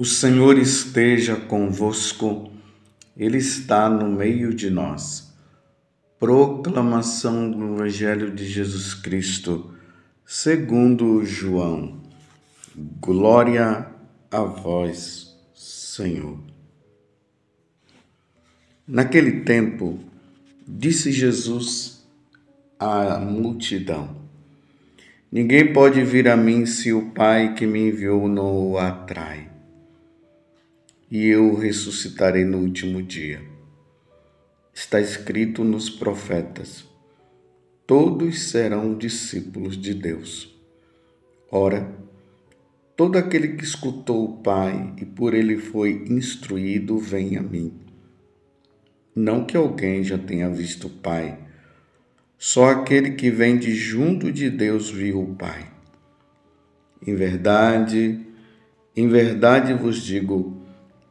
O Senhor esteja convosco, Ele está no meio de nós. Proclamação do Evangelho de Jesus Cristo, segundo João. Glória a vós, Senhor. Naquele tempo, disse Jesus à multidão: Ninguém pode vir a mim se o Pai que me enviou não o atrai e eu ressuscitarei no último dia. Está escrito nos profetas: todos serão discípulos de Deus. Ora, todo aquele que escutou o Pai e por ele foi instruído, vem a mim. Não que alguém já tenha visto o Pai, só aquele que vem de junto de Deus viu o Pai. Em verdade, em verdade vos digo,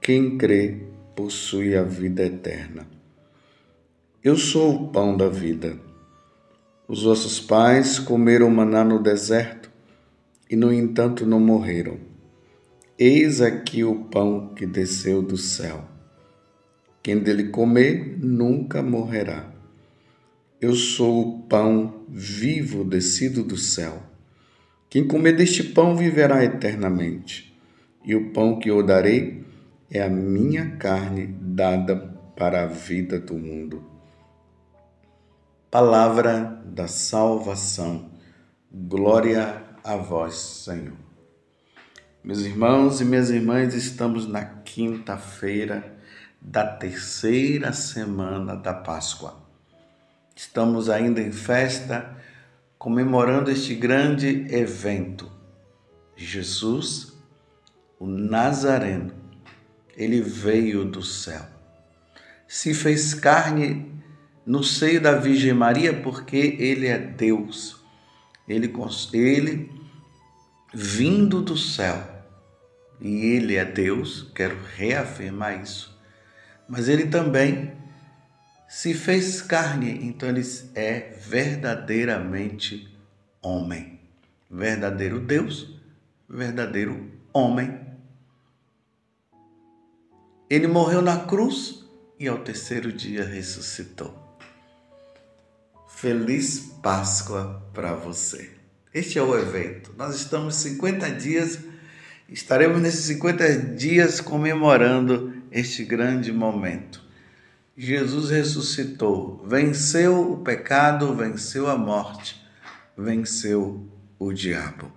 quem crê possui a vida eterna. Eu sou o pão da vida. Os vossos pais comeram maná no deserto e, no entanto, não morreram. Eis aqui o pão que desceu do céu. Quem dele comer nunca morrerá. Eu sou o pão vivo descido do céu. Quem comer deste pão viverá eternamente. E o pão que eu darei é a minha carne dada para a vida do mundo. Palavra da salvação. Glória a vós, Senhor. Meus irmãos e minhas irmãs, estamos na quinta-feira da terceira semana da Páscoa. Estamos ainda em festa, comemorando este grande evento. Jesus, o Nazareno, ele veio do céu. Se fez carne no seio da Virgem Maria porque ele é Deus. Ele, ele vindo do céu. E ele é Deus, quero reafirmar isso. Mas ele também se fez carne, então ele é verdadeiramente homem. Verdadeiro Deus, verdadeiro homem ele morreu na cruz e ao terceiro dia ressuscitou. Feliz Páscoa para você. Este é o evento. Nós estamos 50 dias, estaremos nesses 50 dias comemorando este grande momento. Jesus ressuscitou, venceu o pecado, venceu a morte, venceu o diabo.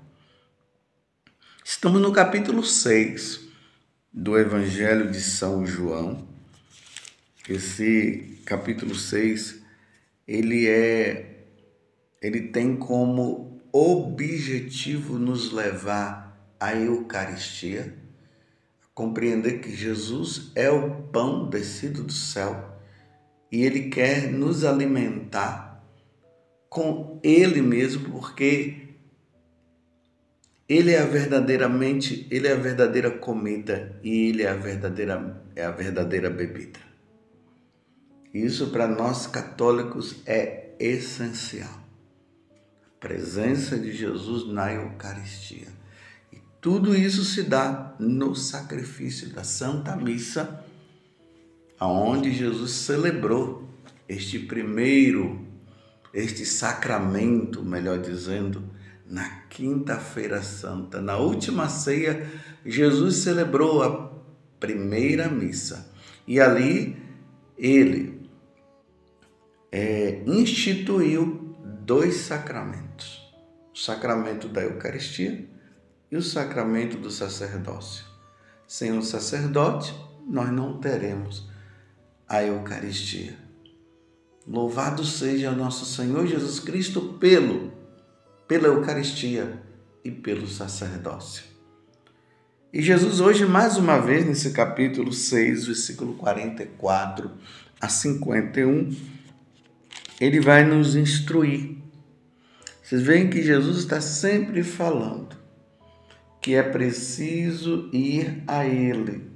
Estamos no capítulo 6 do Evangelho de São João. Esse capítulo 6, ele é ele tem como objetivo nos levar à Eucaristia, a compreender que Jesus é o pão descido do céu e ele quer nos alimentar com ele mesmo, porque ele é a verdadeiramente, ele é a verdadeira comida e ele é a verdadeira é a verdadeira bebida. Isso para nós católicos é essencial. A presença de Jesus na Eucaristia. E tudo isso se dá no sacrifício da Santa Missa, aonde Jesus celebrou este primeiro, este sacramento, melhor dizendo, na Quinta-feira Santa, na última ceia, Jesus celebrou a primeira missa e ali ele é, instituiu dois sacramentos: o sacramento da Eucaristia e o sacramento do sacerdócio. Sem o sacerdote, nós não teremos a Eucaristia. Louvado seja nosso Senhor Jesus Cristo pelo pela Eucaristia e pelo sacerdócio. E Jesus, hoje, mais uma vez, nesse capítulo 6, versículo 44 a 51, ele vai nos instruir. Vocês veem que Jesus está sempre falando que é preciso ir a Ele.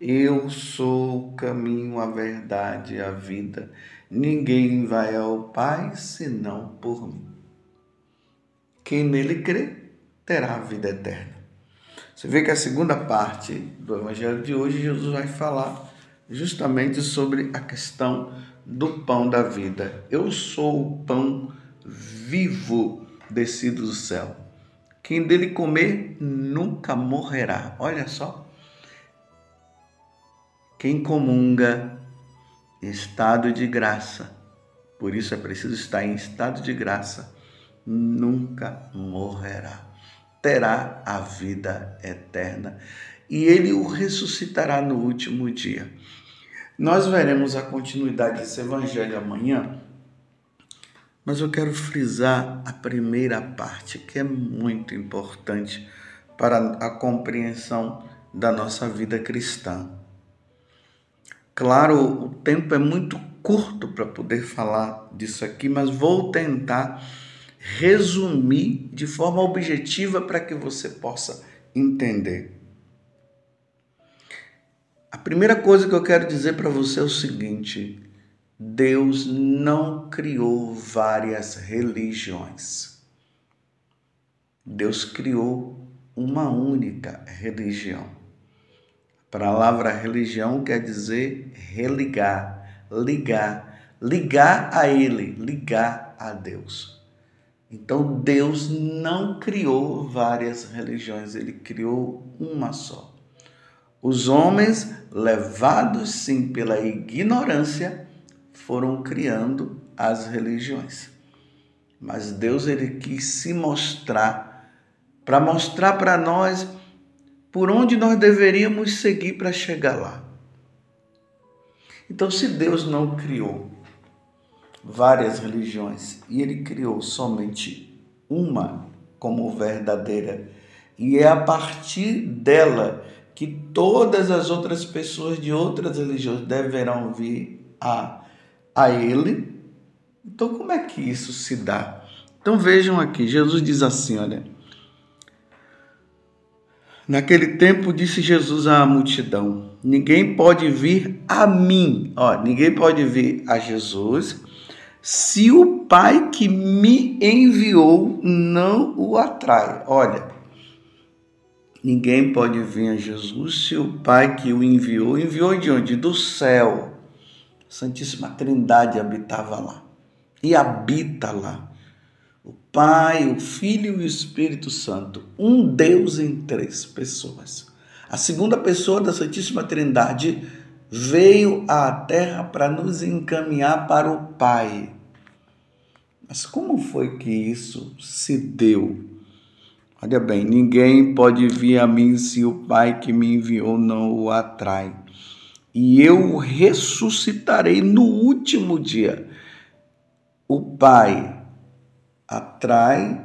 Eu sou o caminho, a verdade e a vida. Ninguém vai ao Pai senão por mim. Quem nele crê terá a vida eterna. Você vê que a segunda parte do evangelho de hoje, Jesus vai falar justamente sobre a questão do pão da vida. Eu sou o pão vivo descido do céu. Quem dele comer nunca morrerá. Olha só. Quem comunga em estado de graça, por isso é preciso estar em estado de graça, nunca morrerá terá a vida eterna e ele o ressuscitará no último dia. Nós veremos a continuidade desse evangelho amanhã, mas eu quero frisar a primeira parte, que é muito importante para a compreensão da nossa vida cristã. Claro, o tempo é muito curto para poder falar disso aqui, mas vou tentar resumir de forma objetiva para que você possa entender. A primeira coisa que eu quero dizer para você é o seguinte: Deus não criou várias religiões. Deus criou uma única religião. A palavra religião quer dizer religar, ligar, ligar a Ele, ligar a Deus. Então Deus não criou várias religiões, ele criou uma só. Os homens, levados sim pela ignorância, foram criando as religiões. Mas Deus ele quis se mostrar para mostrar para nós por onde nós deveríamos seguir para chegar lá. Então, se Deus não criou várias religiões e ele criou somente uma como verdadeira. E é a partir dela que todas as outras pessoas de outras religiões deverão vir a, a ele. Então, como é que isso se dá? Então, vejam aqui: Jesus diz assim: olha. Naquele tempo disse Jesus à multidão: Ninguém pode vir a mim, ó, ninguém pode vir a Jesus se o Pai que me enviou não o atrai. Olha, ninguém pode vir a Jesus se o Pai que o enviou, enviou de onde? Do céu. A Santíssima Trindade habitava lá e habita lá. O Pai, o Filho e o Espírito Santo, um Deus em três pessoas. A segunda pessoa da Santíssima Trindade veio à Terra para nos encaminhar para o Pai. Mas como foi que isso se deu? Olha bem, ninguém pode vir a mim se o Pai que me enviou não o atrai. E eu o ressuscitarei no último dia. O Pai atrai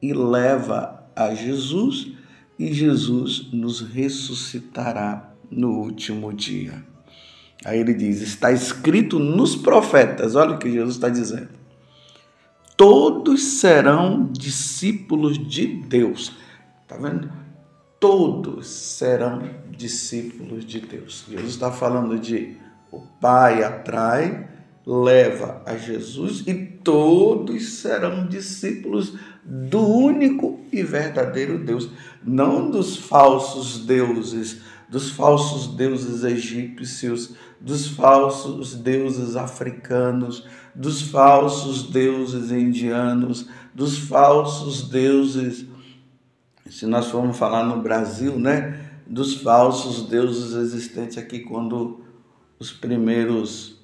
e leva a Jesus, e Jesus nos ressuscitará no último dia. Aí ele diz: está escrito nos profetas, olha o que Jesus está dizendo todos serão discípulos de Deus. Tá vendo? Todos serão discípulos de Deus. Jesus está falando de o Pai atrai, leva a Jesus e todos serão discípulos do único e verdadeiro Deus, não dos falsos deuses, dos falsos deuses egípcios, dos falsos deuses africanos, dos falsos deuses indianos, dos falsos deuses, se nós formos falar no Brasil, né, dos falsos deuses existentes aqui quando os primeiros,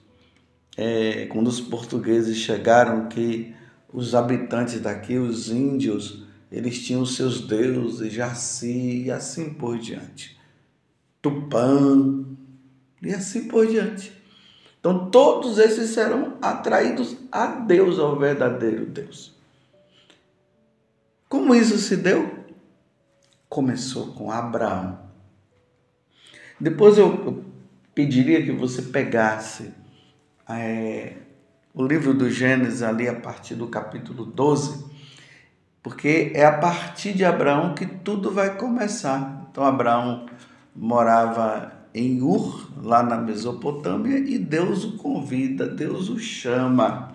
é, quando os portugueses chegaram, que os habitantes daqui, os índios, eles tinham seus deuses, Jaci e assim por diante. Tupã e assim por diante. Então, todos esses serão atraídos a Deus, ao verdadeiro Deus. Como isso se deu? Começou com Abraão. Depois eu, pediria que você pegasse é, o livro do Gênesis ali a partir do capítulo 12, porque é a partir de Abraão que tudo vai começar. Então, Abraão morava em Ur, lá na Mesopotâmia, e Deus o convida, Deus o chama.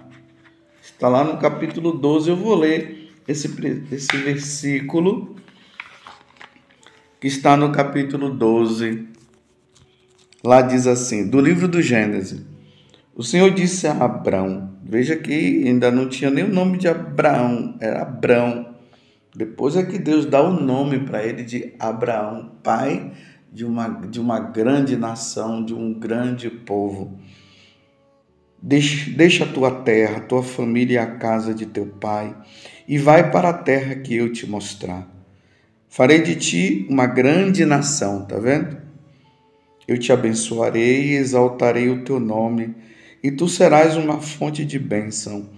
Está lá no capítulo 12, eu vou ler esse, esse versículo que está no capítulo 12. Lá diz assim, do livro do Gênesis. O Senhor disse a Abraão, veja que ainda não tinha nem o nome de Abraão, era Abrão. Depois é que Deus dá o nome para ele de Abraão, pai de uma, de uma grande nação, de um grande povo. Deixa, deixa a tua terra, a tua família e a casa de teu pai, e vai para a terra que eu te mostrar. Farei de ti uma grande nação, tá vendo? Eu te abençoarei e exaltarei o teu nome, e tu serás uma fonte de bênção.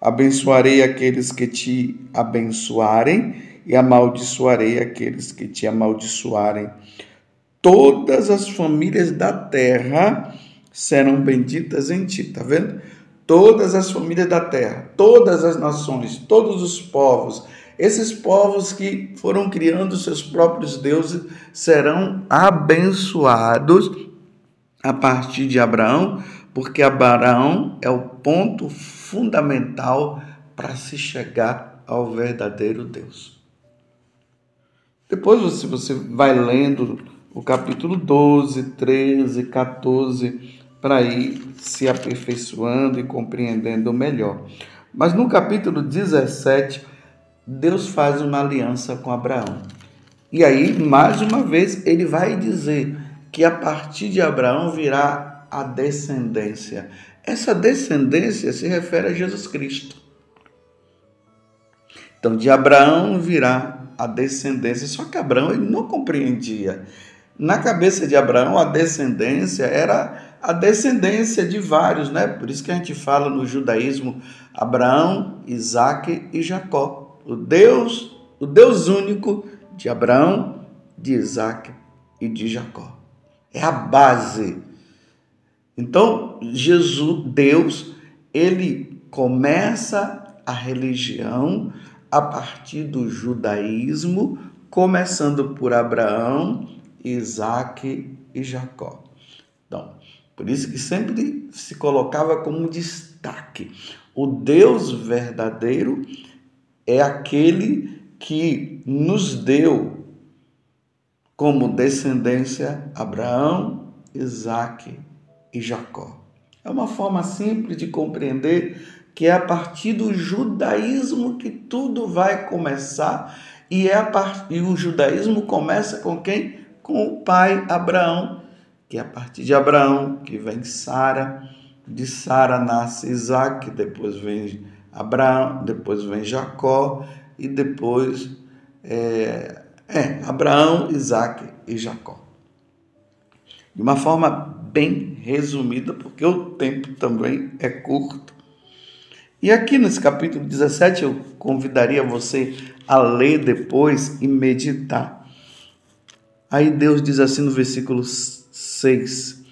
Abençoarei aqueles que te abençoarem, e amaldiçoarei aqueles que te amaldiçoarem. Todas as famílias da terra serão benditas em ti, tá vendo? Todas as famílias da terra, todas as nações, todos os povos, esses povos que foram criando seus próprios deuses serão abençoados a partir de Abraão, porque Abraão é o ponto fundamental para se chegar ao verdadeiro Deus. Depois você, você vai lendo o capítulo 12, 13, 14, para ir se aperfeiçoando e compreendendo melhor. Mas no capítulo 17, Deus faz uma aliança com Abraão. E aí, mais uma vez, ele vai dizer que a partir de Abraão virá a descendência. Essa descendência se refere a Jesus Cristo. Então, de Abraão virá a descendência. Só que Abraão ele não compreendia. Na cabeça de Abraão, a descendência era a descendência de vários, né? Por isso que a gente fala no judaísmo Abraão, Isaac e Jacó o Deus, o Deus único de Abraão, de Isaac e de Jacó. É a base. Então, Jesus, Deus, ele começa a religião a partir do judaísmo, começando por Abraão, Isaac e Jacó. Então, por isso que sempre se colocava como destaque o Deus verdadeiro é aquele que nos deu como descendência Abraão, Isaac e Jacó. É uma forma simples de compreender que é a partir do judaísmo que tudo vai começar e é a part... e o judaísmo começa com quem? Com o pai Abraão, que é a partir de Abraão que vem Sara, de Sara nasce Isaac, depois vem Abraão, depois vem Jacó e depois é, é, Abraão, Isaac e Jacó. De uma forma bem resumida, porque o tempo também é curto. E aqui nesse capítulo 17 eu convidaria você a ler depois e meditar. Aí Deus diz assim no versículo 6: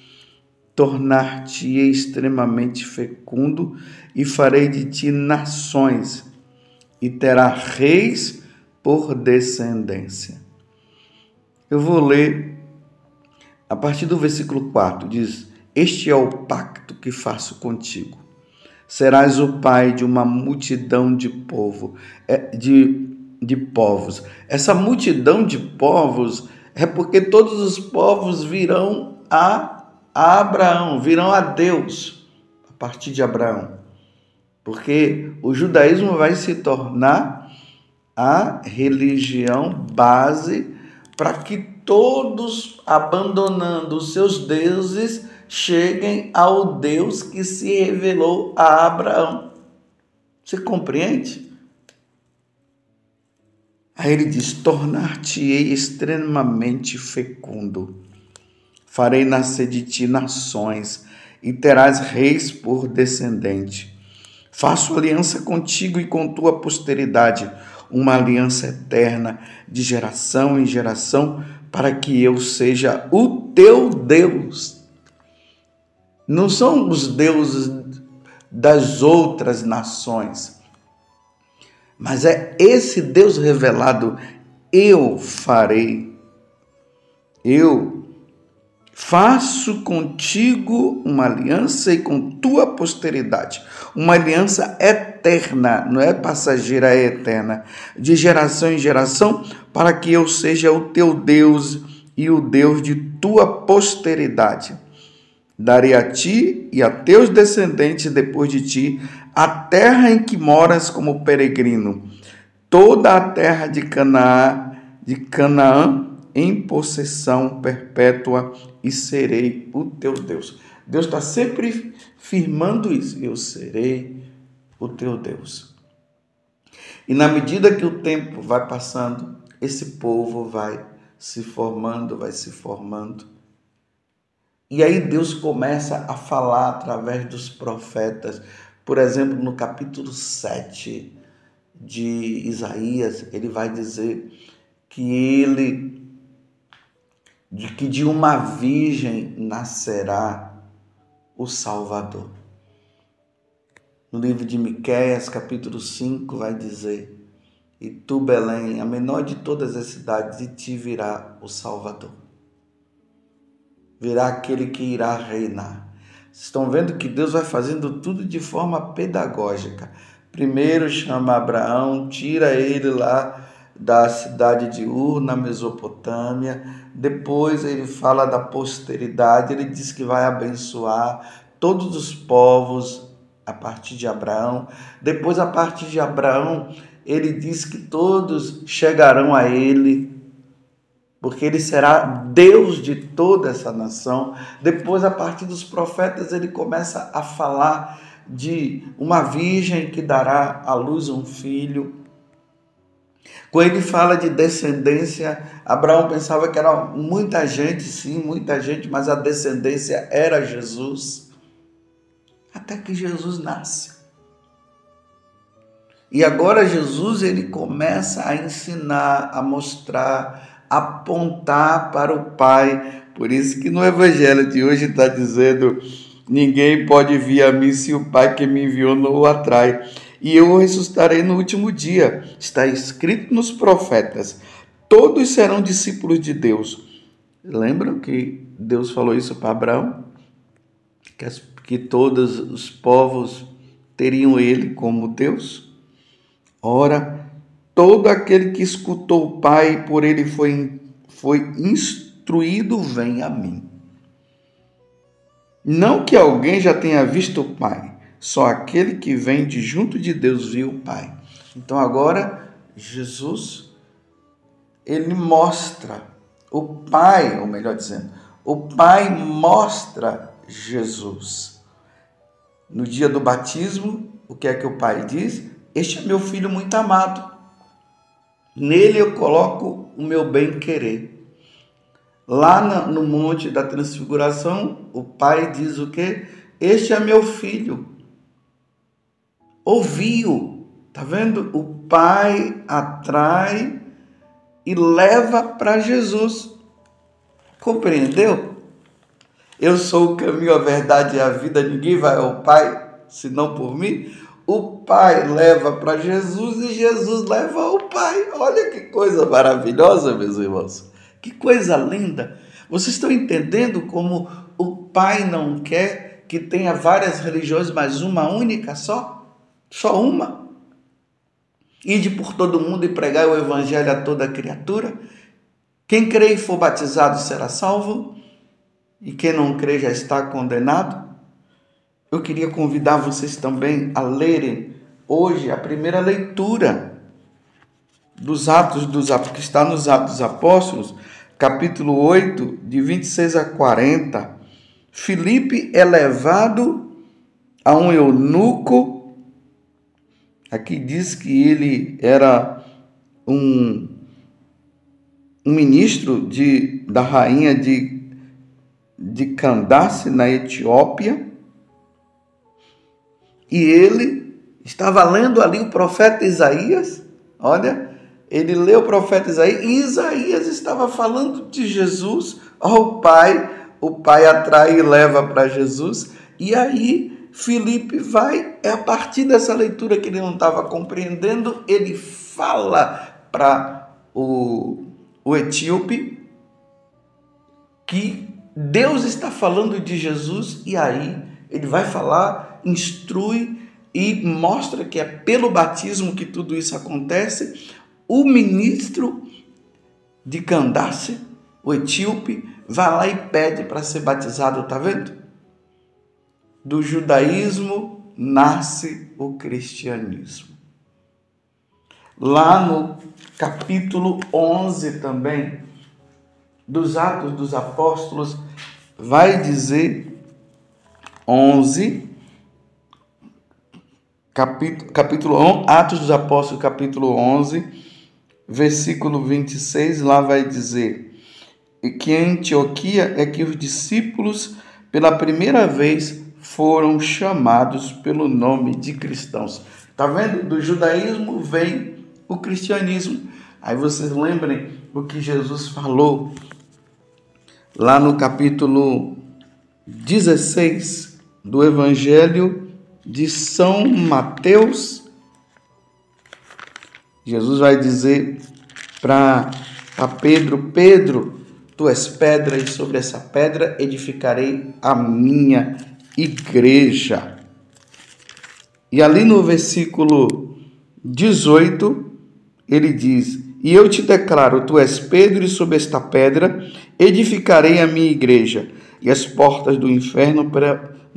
tornar-te extremamente fecundo e farei de ti nações, e terá reis por descendência. Eu vou ler a partir do versículo 4, diz: Este é o pacto que faço contigo. Serás o pai de uma multidão de povo, é, de, de povos. Essa multidão de povos é porque todos os povos virão a Abraão, virão a Deus a partir de Abraão. Porque o judaísmo vai se tornar a religião base para que todos, abandonando os seus deuses, cheguem ao Deus que se revelou a Abraão. Você compreende? Aí ele diz: tornar-te-ei extremamente fecundo farei nascer de ti nações, e terás reis por descendente. Faço aliança contigo e com tua posteridade, uma aliança eterna, de geração em geração, para que eu seja o teu Deus. Não são os deuses das outras nações, mas é esse Deus revelado, eu farei. Eu Faço contigo uma aliança e com tua posteridade, uma aliança eterna, não é passageira, é eterna, de geração em geração, para que eu seja o teu Deus e o Deus de tua posteridade. Darei a ti e a teus descendentes depois de ti a terra em que moras como peregrino, toda a terra de Canaã, de Canaã em possessão perpétua e serei o teu Deus. Deus está sempre firmando isso. Eu serei o teu Deus. E na medida que o tempo vai passando, esse povo vai se formando, vai se formando. E aí Deus começa a falar através dos profetas. Por exemplo, no capítulo 7 de Isaías, ele vai dizer que ele de que de uma virgem nascerá o Salvador. No livro de Miqueias, capítulo 5, vai dizer: E tu, Belém, a menor de todas as cidades, de ti virá o Salvador. Virá aquele que irá reinar. Vocês estão vendo que Deus vai fazendo tudo de forma pedagógica. Primeiro chama Abraão, tira ele lá da cidade de Ur, na Mesopotâmia. Depois ele fala da posteridade, ele diz que vai abençoar todos os povos a partir de Abraão. Depois, a partir de Abraão, ele diz que todos chegarão a ele, porque ele será Deus de toda essa nação. Depois, a partir dos profetas, ele começa a falar de uma virgem que dará à luz um filho quando ele fala de descendência, Abraão pensava que era muita gente, sim, muita gente, mas a descendência era Jesus. Até que Jesus nasce. E agora Jesus ele começa a ensinar, a mostrar, apontar para o Pai. Por isso que no Evangelho de hoje está dizendo: ninguém pode vir a mim se o Pai que me enviou não o atrai e eu ressuscitarei no último dia. Está escrito nos profetas: todos serão discípulos de Deus. Lembram que Deus falou isso para Abraão? Que, as, que todos os povos teriam ele como Deus? Ora, todo aquele que escutou o Pai e por ele foi, foi instruído, vem a mim. Não que alguém já tenha visto o Pai, só aquele que vem de junto de Deus viu o Pai. Então agora Jesus ele mostra o Pai, ou melhor dizendo, o Pai mostra Jesus. No dia do batismo, o que é que o Pai diz? Este é meu filho muito amado. Nele eu coloco o meu bem-querer. Lá no Monte da Transfiguração, o Pai diz o que? Este é meu filho, ouviu. Tá vendo? O Pai atrai e leva para Jesus. Compreendeu? Eu sou o caminho, a verdade e a vida, ninguém vai ao Pai senão por mim. O Pai leva para Jesus e Jesus leva ao Pai. Olha que coisa maravilhosa, meus irmãos. Que coisa linda. Vocês estão entendendo como o Pai não quer que tenha várias religiões, mas uma única só? Só uma. Ide por todo mundo e pregai o evangelho a toda criatura. Quem crê e for batizado será salvo, e quem não crê já está condenado. Eu queria convidar vocês também a lerem hoje a primeira leitura dos Atos dos que está nos Atos dos Apóstolos, capítulo 8, de 26 a 40. Filipe é levado a um eunuco Aqui diz que ele era um, um ministro de, da rainha de, de Candace, na Etiópia, e ele estava lendo ali o profeta Isaías. Olha, ele leu o profeta Isaías e Isaías estava falando de Jesus ao Pai. O Pai atrai e leva para Jesus. E aí Felipe vai, é a partir dessa leitura que ele não estava compreendendo, ele fala para o, o etíope que Deus está falando de Jesus e aí ele vai falar, instrui e mostra que é pelo batismo que tudo isso acontece. O ministro de Candace, o etíope, vai lá e pede para ser batizado, tá vendo? Do judaísmo nasce o cristianismo. Lá no capítulo 11 também, dos Atos dos Apóstolos, vai dizer 11, capítulo, capítulo 11, Atos dos Apóstolos, capítulo 11, versículo 26, lá vai dizer que em Antioquia é que os discípulos, pela primeira vez, foram chamados pelo nome de cristãos. Tá vendo? Do judaísmo vem o cristianismo. Aí vocês lembrem o que Jesus falou lá no capítulo 16 do Evangelho de São Mateus. Jesus vai dizer para Pedro: Pedro, tu és pedra, e sobre essa pedra edificarei a minha igreja. E ali no versículo 18, ele diz: E eu te declaro: tu és Pedro, e sobre esta pedra edificarei a minha igreja, e as portas do inferno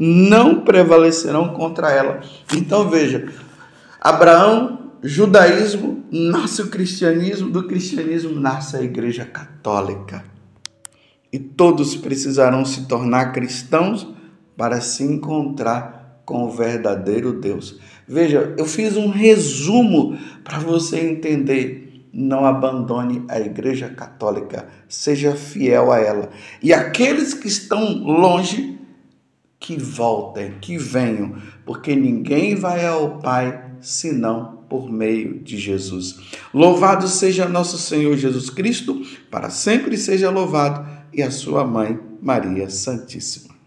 não prevalecerão contra ela. Então veja: Abraão, judaísmo, nasce o cristianismo, do cristianismo nasce a igreja católica. E todos precisarão se tornar cristãos para se encontrar com o verdadeiro Deus. Veja, eu fiz um resumo para você entender. Não abandone a Igreja Católica, seja fiel a ela. E aqueles que estão longe, que voltem, que venham, porque ninguém vai ao Pai senão por meio de Jesus. Louvado seja nosso Senhor Jesus Cristo, para sempre seja louvado, e a sua mãe, Maria Santíssima.